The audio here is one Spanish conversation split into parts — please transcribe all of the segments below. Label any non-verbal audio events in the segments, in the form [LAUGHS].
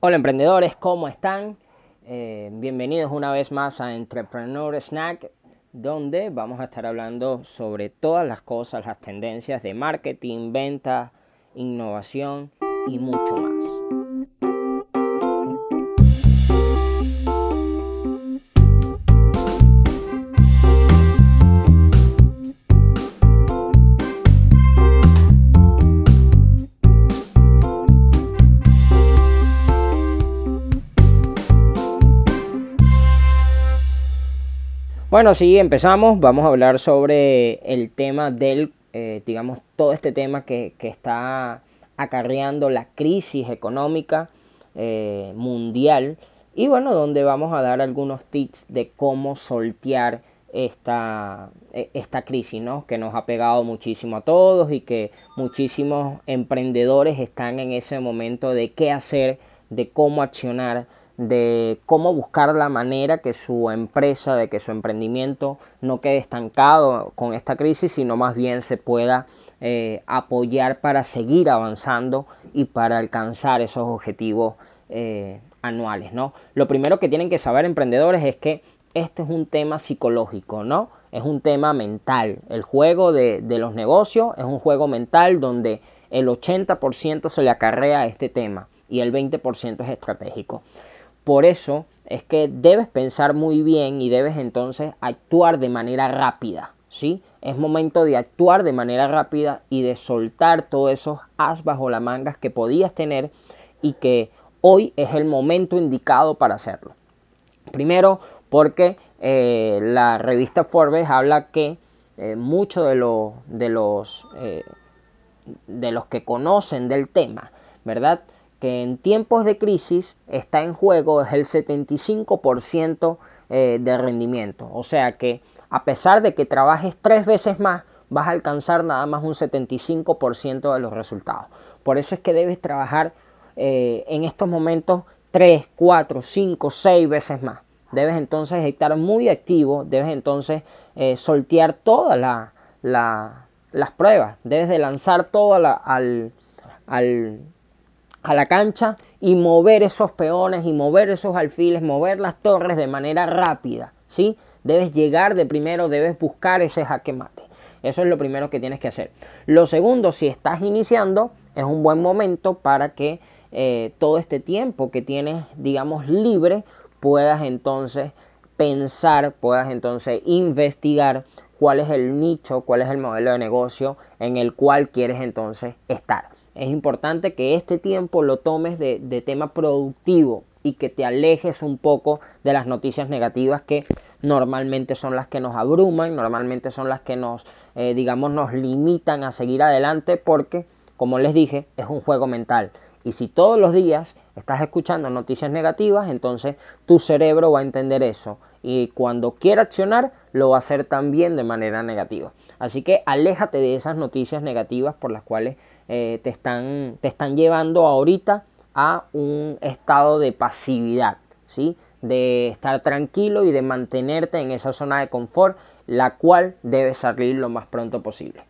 Hola emprendedores, ¿cómo están? Eh, bienvenidos una vez más a Entrepreneur Snack, donde vamos a estar hablando sobre todas las cosas, las tendencias de marketing, venta, innovación y mucho más. Bueno, sí, empezamos. Vamos a hablar sobre el tema del, eh, digamos, todo este tema que, está acarreando la crisis económica eh, mundial. Y bueno, donde vamos a dar algunos tips de cómo soltear esta, e, esta crisis, ¿no? Que nos ha pegado muchísimo a todos y que muchísimos emprendedores están en ese momento de qué hacer, de cómo accionar de cómo buscar la manera que su empresa, de que su emprendimiento no quede estancado con esta crisis, sino más bien se pueda eh, apoyar para seguir avanzando y para alcanzar esos objetivos eh, anuales, ¿no? Lo primero que tienen que saber emprendedores es que este es un tema psicológico, ¿no? Es un tema mental. El juego de, de los negocios es un juego mental donde el 80% se le acarrea a este tema y el 20% es estratégico. Por eso es que debes pensar muy bien y debes entonces actuar de manera rápida, ¿sí? Es momento de actuar de manera rápida y de soltar todos esos as bajo las mangas que podías tener y que hoy es el momento indicado para hacerlo. Primero, porque eh, la revista Forbes habla que eh, muchos de, de, los, eh, de los que conocen del tema, ¿verdad? Que en tiempos de crisis está en juego es el 75% eh, de rendimiento. O sea que a pesar de que trabajes tres veces más, vas a alcanzar nada más un 75% de los resultados. Por eso es que debes trabajar eh, en estos momentos 3, 4, 5, 6 veces más. Debes entonces estar muy activo, debes entonces eh, soltear todas las pruebas, debes de lanzar todo al, al a la cancha y mover esos peones y mover esos alfiles, mover las torres de manera rápida, ¿sí? Debes llegar de primero, debes buscar ese jaque mate. Eso es lo primero que tienes que hacer. Lo segundo, si estás iniciando, es un buen momento para que eh, todo este tiempo que tienes, digamos, libre, puedas entonces pensar, puedas entonces investigar cuál es el nicho, cuál es el modelo de negocio en el cual quieres entonces estar. Es importante que este tiempo lo tomes de, tema productivo y que te alejes un poco de las noticias negativas que normalmente son las que nos abruman, normalmente son las que nos, eh, digamos, nos limitan a seguir adelante porque, como les dije, es un juego mental. Y si todos los días estás escuchando noticias negativas, entonces tu cerebro va a entender eso. Y cuando quiera accionar, lo va a hacer también de manera negativa. Así que aléjate de esas noticias negativas por las cuales eh, te, están, te están llevando ahorita a un estado de pasividad, ¿sí? de estar tranquilo y de mantenerte en esa zona de confort, la cual debe salir lo más pronto posible.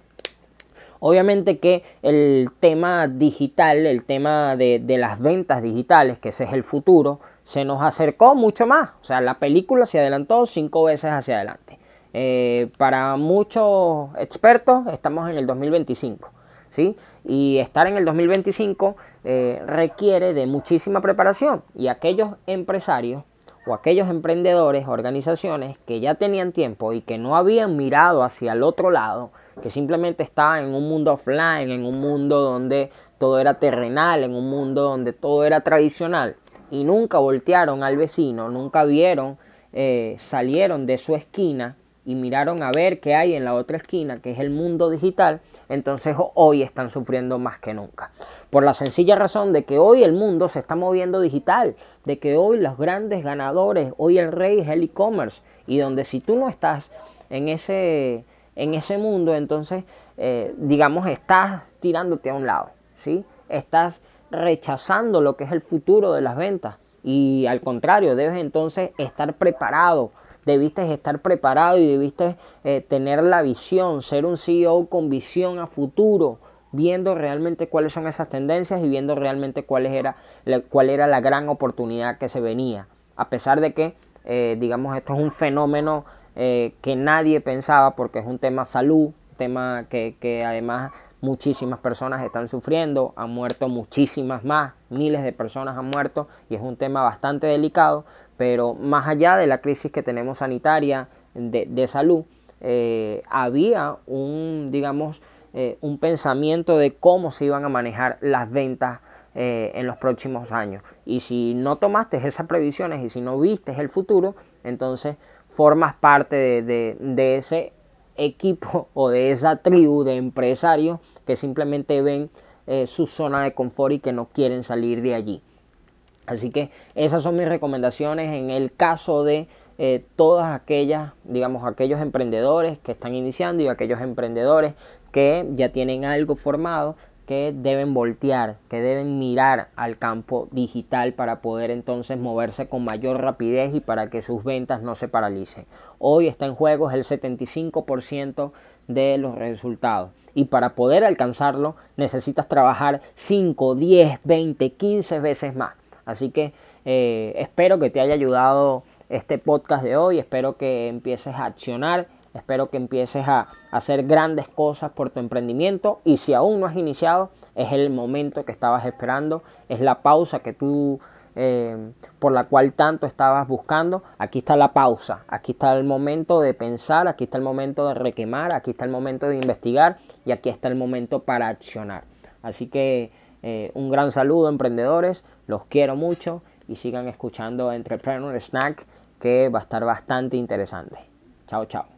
Obviamente que el tema digital, el tema de, las ventas digitales, que ese es el futuro, se nos acercó mucho más. O sea, la película se adelantó cinco veces hacia adelante. Eh, para muchos expertos estamos en el 2025. ¿sí? y estar en el 2025 eh, requiere de muchísima preparación y aquellos empresarios o aquellos emprendedores, organizaciones que ya tenían tiempo y que no habían mirado hacia el otro lado, que simplemente estaban en un mundo offline, en un mundo donde todo era terrenal, en un mundo donde todo era tradicional y nunca voltearon al vecino, nunca vieron, eh, salieron de su esquina y miraron a ver qué hay en la otra esquina, que es el mundo digital, entonces hoy están sufriendo más que nunca. Por la sencilla razón de que hoy el mundo se está moviendo digital, de que hoy los grandes ganadores, hoy el rey es el e-commerce, y donde si tú no estás en ese, en ese mundo, entonces, eh, digamos, estás tirándote a un lado, ¿sí? Estás rechazando lo que es el futuro de las ventas. Y al contrario, debes entonces estar preparado debiste estar preparado y debiste eh, tener la visión, ser un CEO con visión a futuro, viendo realmente cuáles son esas tendencias y viendo realmente cuál era, cuál era la gran oportunidad que se venía. A pesar de que, eh, digamos, esto es un fenómeno eh, que nadie pensaba porque es un tema salud, tema que, que además muchísimas personas están sufriendo, han muerto muchísimas más, miles de personas han muerto y es un tema bastante delicado, pero más allá de la crisis que tenemos sanitaria de, salud, eh, había un, digamos, eh, un pensamiento de cómo se iban a manejar las ventas en los próximos años. Y si no tomaste esas previsiones y si no viste el futuro, entonces formas parte de, ese equipo [LAUGHS] o de esa tribu de empresarios que simplemente ven eh, su zona de confort y que no quieren salir de allí. Así que esas son mis recomendaciones en el caso de eh, todas aquellas, digamos, aquellos emprendedores que están iniciando y aquellos emprendedores que ya tienen algo formado que deben voltear, que deben mirar al campo digital para poder entonces moverse con mayor rapidez y para que sus ventas no se paralicen. Hoy está en juego el 75% de los resultados y para poder alcanzarlo necesitas trabajar 5, 10, 20, 15 veces más. Así que eh, espero que te haya ayudado este podcast de hoy, espero que empieces a accionar Espero que empieces a hacer grandes cosas por tu emprendimiento y si aún no has iniciado, es el momento que estabas esperando, es la pausa que tú eh, por la cual tanto estabas buscando, aquí está la pausa, aquí está el momento de pensar, aquí está el momento de requemar, aquí está el momento de investigar y aquí está el momento para accionar. Así que eh, un gran saludo emprendedores, los quiero mucho y sigan escuchando Entrepreneur Snack que va a estar bastante interesante. Chao, chao.